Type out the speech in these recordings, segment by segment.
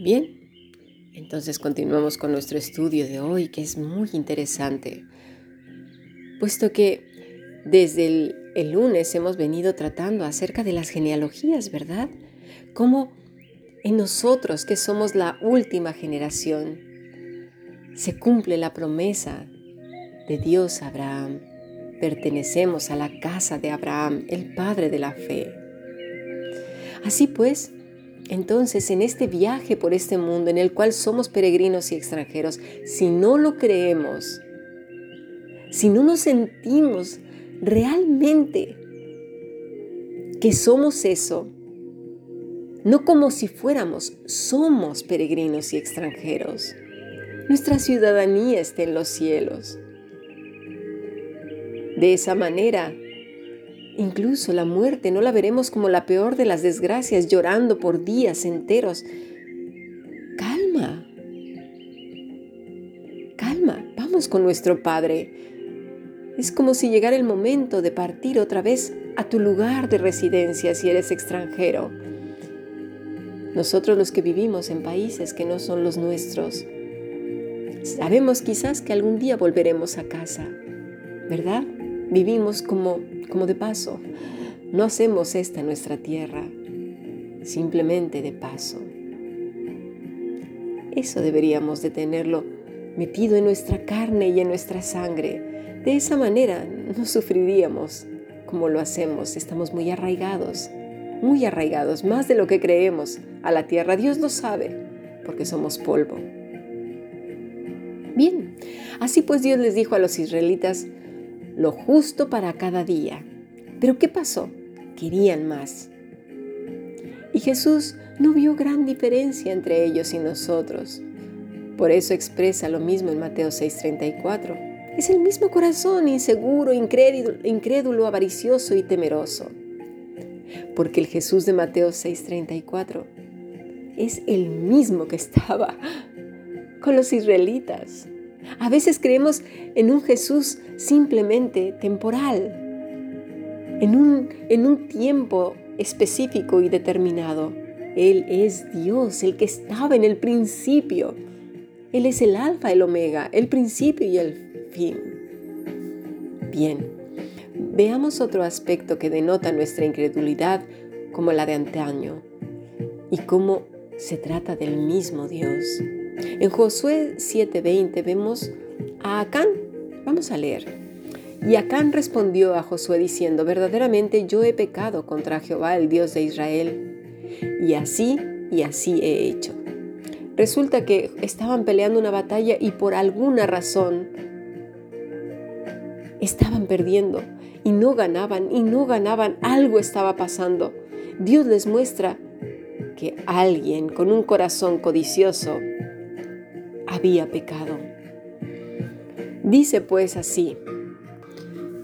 Bien, entonces continuamos con nuestro estudio de hoy que es muy interesante, puesto que desde el, lunes hemos venido tratando acerca de las genealogías, ¿verdad? Cómo en nosotros, que somos la última generación, se cumple la promesa de Dios a Abraham. Pertenecemos a la casa de Abraham, el padre de la fe. Así pues, entonces, en este viaje por este mundo en el cual somos peregrinos y extranjeros, si no lo creemos, si no nos sentimos realmente que somos eso, no como si fuéramos, somos peregrinos y extranjeros. Nuestra ciudadanía está en los cielos. De esa manera, Incluso la muerte no la veremos como la peor de las desgracias, llorando por días enteros. Calma, calma, vamos con nuestro Padre. Es como si llegara el momento de partir otra vez a tu lugar de residencia si eres extranjero. Nosotros los que vivimos en países que no son los nuestros, sabemos quizás que algún día volveremos a casa, ¿verdad? Vivimos como, como de paso. No hacemos esta nuestra tierra, simplemente de paso. Eso deberíamos de tenerlo metido en nuestra carne y en nuestra sangre. De esa manera no sufriríamos como lo hacemos. Estamos muy arraigados, muy arraigados, más de lo que creemos a la tierra. Dios lo sabe, porque somos polvo. Bien, así pues Dios les dijo a los israelitas, lo justo para cada día. Pero ¿qué pasó? Querían más. Y Jesús no vio gran diferencia entre ellos y nosotros. Por eso expresa lo mismo en Mateo 6:34. Es el mismo corazón inseguro, incrédulo, avaricioso y temeroso. Porque el Jesús de Mateo 6:34 es el mismo que estaba con los israelitas. A veces creemos en un Jesús simplemente temporal, en un, en un tiempo específico y determinado. Él es Dios, el que estaba en el principio. Él es el alfa, el omega, el principio y el fin. Bien, veamos otro aspecto que denota nuestra incredulidad como la de antaño y cómo se trata del mismo Dios. En Josué 7:20 vemos a Acán. Vamos a leer. Y Acán respondió a Josué diciendo, verdaderamente yo he pecado contra Jehová, el Dios de Israel. Y así y así he hecho. Resulta que estaban peleando una batalla y por alguna razón estaban perdiendo y no ganaban y no ganaban. Algo estaba pasando. Dios les muestra que alguien con un corazón codicioso había pecado. Dice pues así,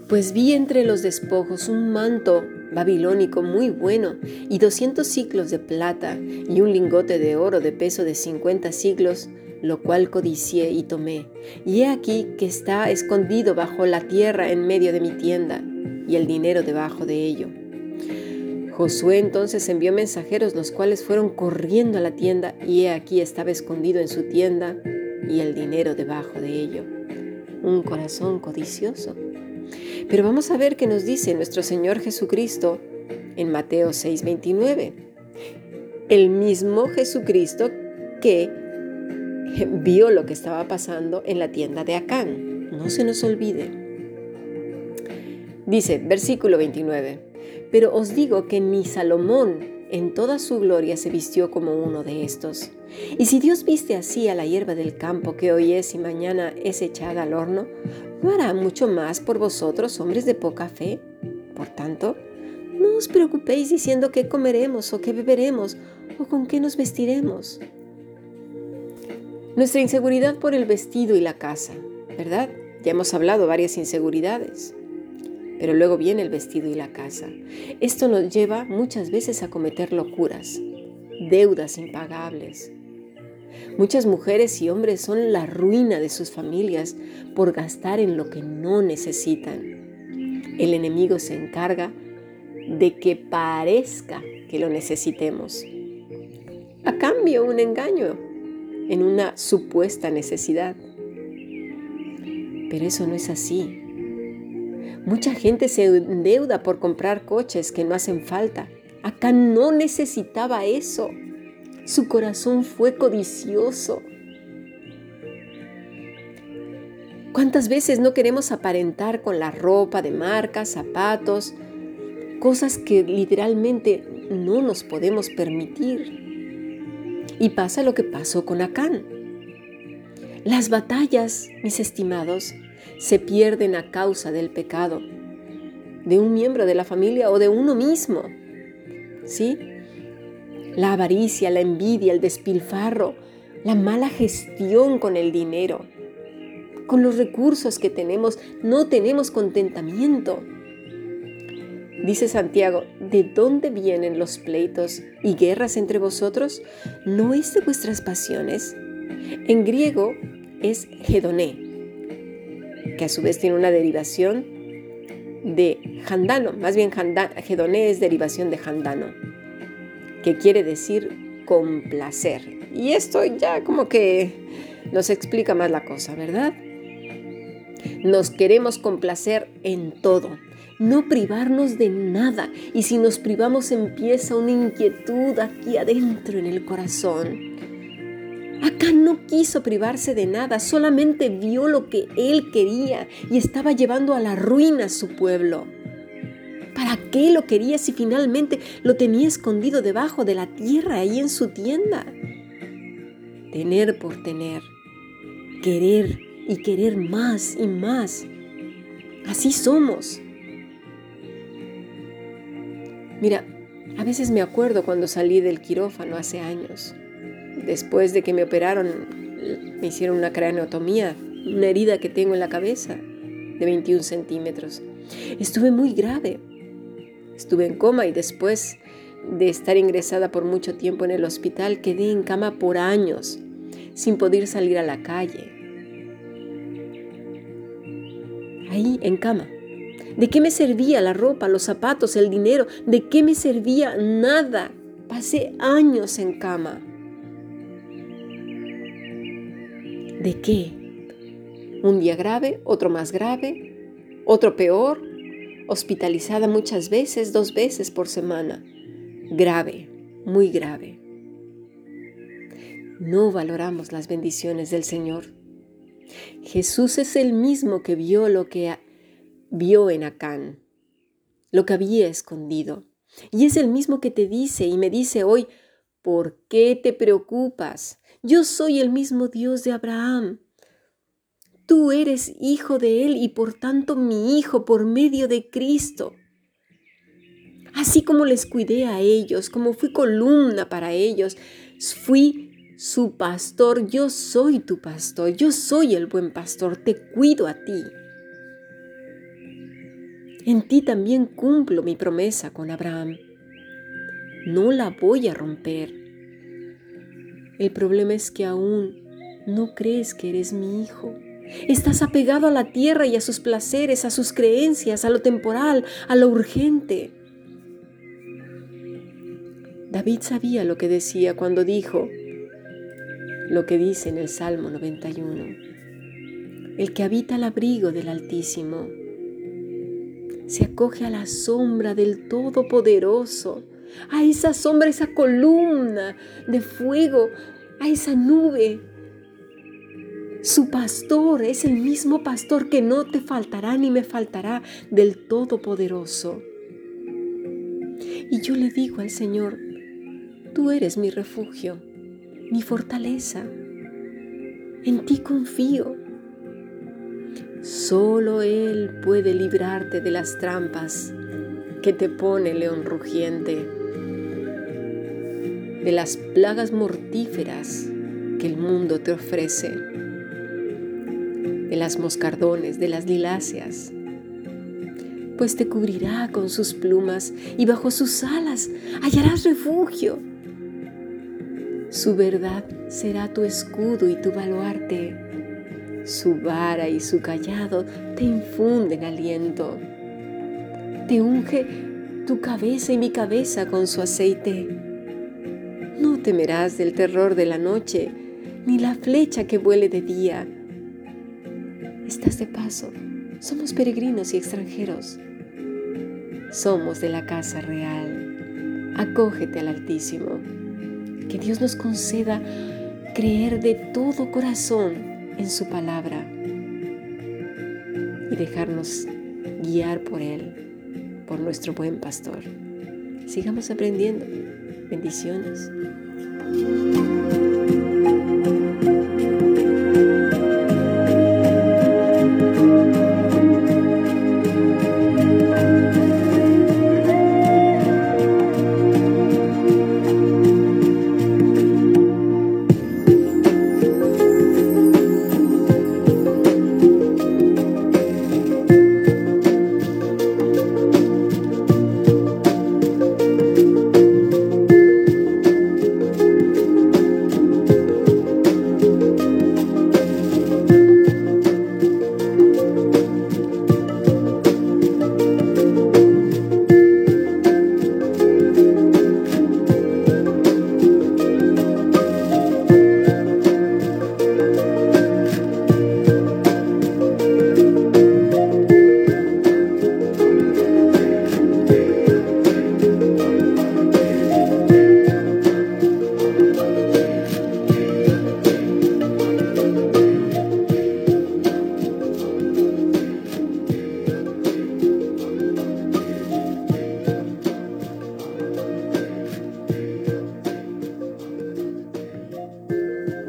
pues vi entre los despojos un manto babilónico muy bueno y doscientos ciclos de plata y un lingote de oro de peso de cincuenta siglos, lo cual codicié y tomé. Y he aquí que está escondido bajo la tierra en medio de mi tienda y el dinero debajo de ello. Josué entonces envió mensajeros, los cuales fueron corriendo a la tienda, y he aquí estaba escondido en su tienda y el dinero debajo de ello. Un corazón codicioso. Pero vamos a ver qué nos dice nuestro Señor Jesucristo en Mateo 6:29. El mismo Jesucristo que vio lo que estaba pasando en la tienda de Acán. No se nos olvide. Dice, versículo 29, pero os digo que ni Salomón en toda su gloria se vistió como uno de estos. Y si Dios viste así a la hierba del campo que hoy es y mañana es echada al horno, ¿no hará mucho más por vosotros, hombres de poca fe? Por tanto, no os preocupéis diciendo qué comeremos o qué beberemos o con qué nos vestiremos. Nuestra inseguridad por el vestido y la casa, ¿verdad? Ya hemos hablado varias inseguridades. Pero luego viene el vestido y la casa. Esto nos lleva muchas veces a cometer locuras, deudas impagables. Muchas mujeres y hombres son la ruina de sus familias por gastar en lo que no necesitan. El enemigo se encarga de que parezca que lo necesitemos. A cambio, un engaño en una supuesta necesidad. Pero eso no es así. Mucha gente se endeuda por comprar coches que no hacen falta. Acá no necesitaba eso. Su corazón fue codicioso. ¿Cuántas veces no queremos aparentar con la ropa de marca, zapatos, cosas que literalmente no nos podemos permitir? Y pasa lo que pasó con Acán. Las batallas, mis estimados, se pierden a causa del pecado de un miembro de la familia o de uno mismo. ¿Sí? la avaricia, la envidia, el despilfarro, la mala gestión con el dinero. Con los recursos que tenemos no tenemos contentamiento. Dice Santiago, ¿de dónde vienen los pleitos y guerras entre vosotros? ¿No es de vuestras pasiones? En griego es hedoné, que a su vez tiene una derivación de handano, más bien hedoné es derivación de handano que quiere decir complacer. Y esto ya como que nos explica más la cosa, ¿verdad? Nos queremos complacer en todo, no privarnos de nada. Y si nos privamos empieza una inquietud aquí adentro en el corazón. No quiso privarse de nada, solamente vio lo que él quería y estaba llevando a la ruina a su pueblo. ¿Para qué lo quería si finalmente lo tenía escondido debajo de la tierra ahí en su tienda? Tener por tener, querer y querer más y más. Así somos. Mira, a veces me acuerdo cuando salí del quirófano hace años. Después de que me operaron, me hicieron una craneotomía, una herida que tengo en la cabeza de 21 centímetros. Estuve muy grave. Estuve en coma y después de estar ingresada por mucho tiempo en el hospital, quedé en cama por años, sin poder salir a la calle. Ahí, en cama. ¿De qué me servía la ropa, los zapatos, el dinero? ¿De qué me servía nada? Pasé años en cama. ¿De qué? Un día grave, otro más grave, otro peor, hospitalizada muchas veces, dos veces por semana. Grave, muy grave. No valoramos las bendiciones del Señor. Jesús es el mismo que vio lo que vio en Acán, lo que había escondido. Y es el mismo que te dice y me dice hoy, ¿por qué te preocupas? Yo soy el mismo Dios de Abraham, Tú eres hijo de Él y por tanto mi hijo por medio de Cristo. Así como les cuidé a ellos, como fui columna para ellos, fui su pastor, yo soy tu pastor, yo soy el buen pastor, te cuido a ti. En ti también cumplo mi promesa con Abraham. No la voy a romper. El problema es que aún no crees que eres mi hijo. Estás apegado a la tierra y a sus placeres, a sus creencias, a lo temporal, a lo urgente. David sabía lo que decía cuando dijo lo que dice en el Salmo 91. El que habita al abrigo del Altísimo se acoge a la sombra del Todopoderoso, a esa sombra, esa columna de fuego, a esa nube su pastor es el mismo pastor que no te faltará ni me faltará del Todopoderoso. Y yo le digo al Señor, tú eres mi refugio, mi fortaleza. En ti confío. Solo Él puede librarte de las trampas que te pone león rugiente, de las plagas mortíferas que el mundo te ofrece de las moscardones, de las liláceas, pues te cubrirá con sus plumas y bajo sus alas hallarás refugio. Su verdad será tu escudo y tu baluarte. Su vara y su callado te infunden aliento. Te unge tu cabeza y mi cabeza con su aceite. No temerás del terror de la noche, ni la flecha que vuele de día. Estás de paso, somos peregrinos y extranjeros. Somos de la casa real. Acógete al Altísimo. Que Dios nos conceda creer de todo corazón en su palabra y dejarnos guiar por Él, por nuestro buen pastor. Sigamos aprendiendo. Bendiciones.